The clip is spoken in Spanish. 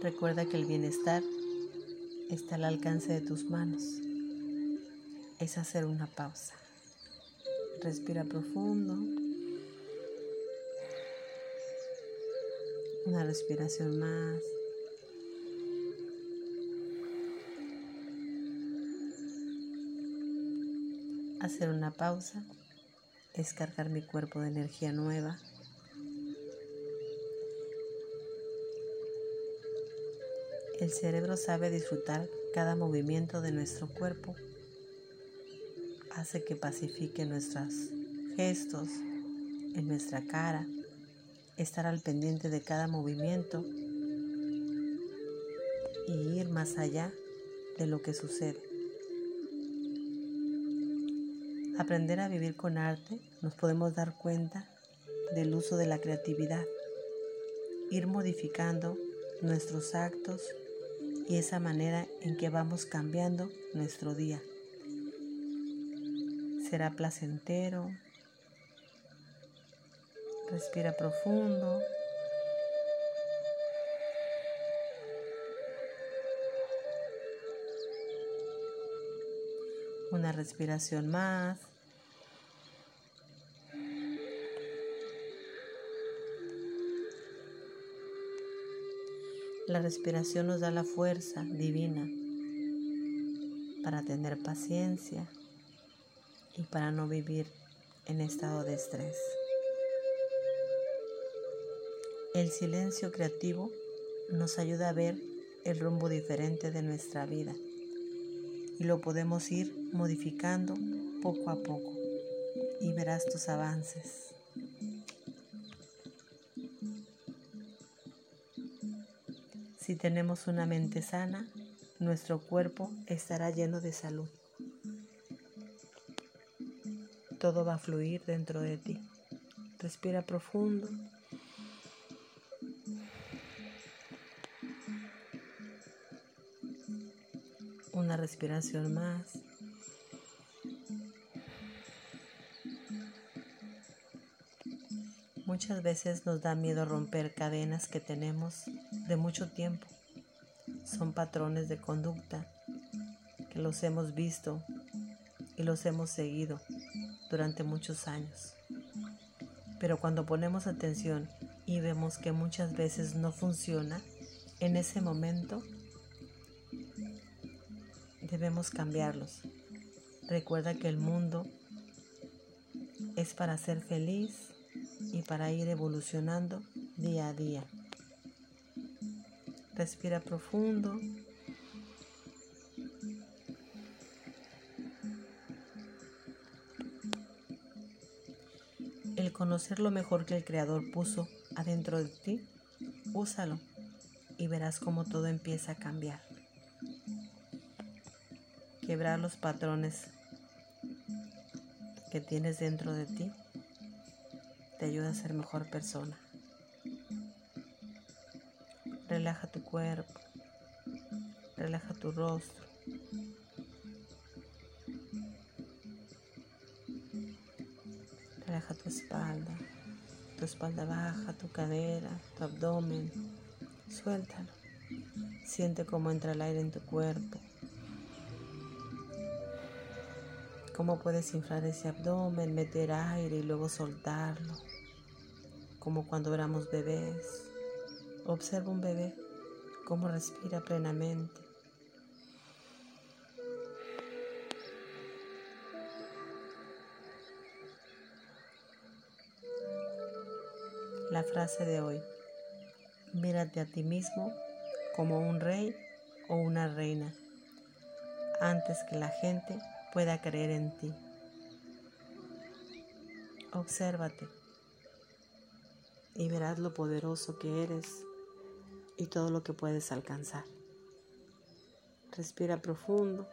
Recuerda que el bienestar está al alcance de tus manos. Es hacer una pausa. Respira profundo. Una respiración más. Hacer una pausa es cargar mi cuerpo de energía nueva. El cerebro sabe disfrutar cada movimiento de nuestro cuerpo. Hace que pacifique nuestros gestos en nuestra cara, estar al pendiente de cada movimiento y ir más allá de lo que sucede. Aprender a vivir con arte nos podemos dar cuenta del uso de la creatividad, ir modificando nuestros actos y esa manera en que vamos cambiando nuestro día. Será placentero. Respira profundo. Una respiración más. La respiración nos da la fuerza divina para tener paciencia y para no vivir en estado de estrés. El silencio creativo nos ayuda a ver el rumbo diferente de nuestra vida y lo podemos ir modificando poco a poco y verás tus avances. Si tenemos una mente sana, nuestro cuerpo estará lleno de salud. Todo va a fluir dentro de ti. Respira profundo. Una respiración más. Muchas veces nos da miedo romper cadenas que tenemos de mucho tiempo. Son patrones de conducta que los hemos visto y los hemos seguido durante muchos años. Pero cuando ponemos atención y vemos que muchas veces no funciona, en ese momento debemos cambiarlos. Recuerda que el mundo es para ser feliz y para ir evolucionando día a día. Respira profundo. El conocer lo mejor que el Creador puso adentro de ti, úsalo y verás cómo todo empieza a cambiar. Quebrar los patrones que tienes dentro de ti te ayuda a ser mejor persona. Relaja tu cuerpo, relaja tu rostro. Relaja tu espalda, tu espalda baja, tu cadera, tu abdomen. Suéltalo. Siente cómo entra el aire en tu cuerpo. Cómo puedes inflar ese abdomen, meter aire y luego soltarlo. Como cuando éramos bebés. Observa un bebé cómo respira plenamente. La frase de hoy. Mírate a ti mismo como un rey o una reina antes que la gente pueda creer en ti. Obsérvate y verás lo poderoso que eres y todo lo que puedes alcanzar. Respira profundo.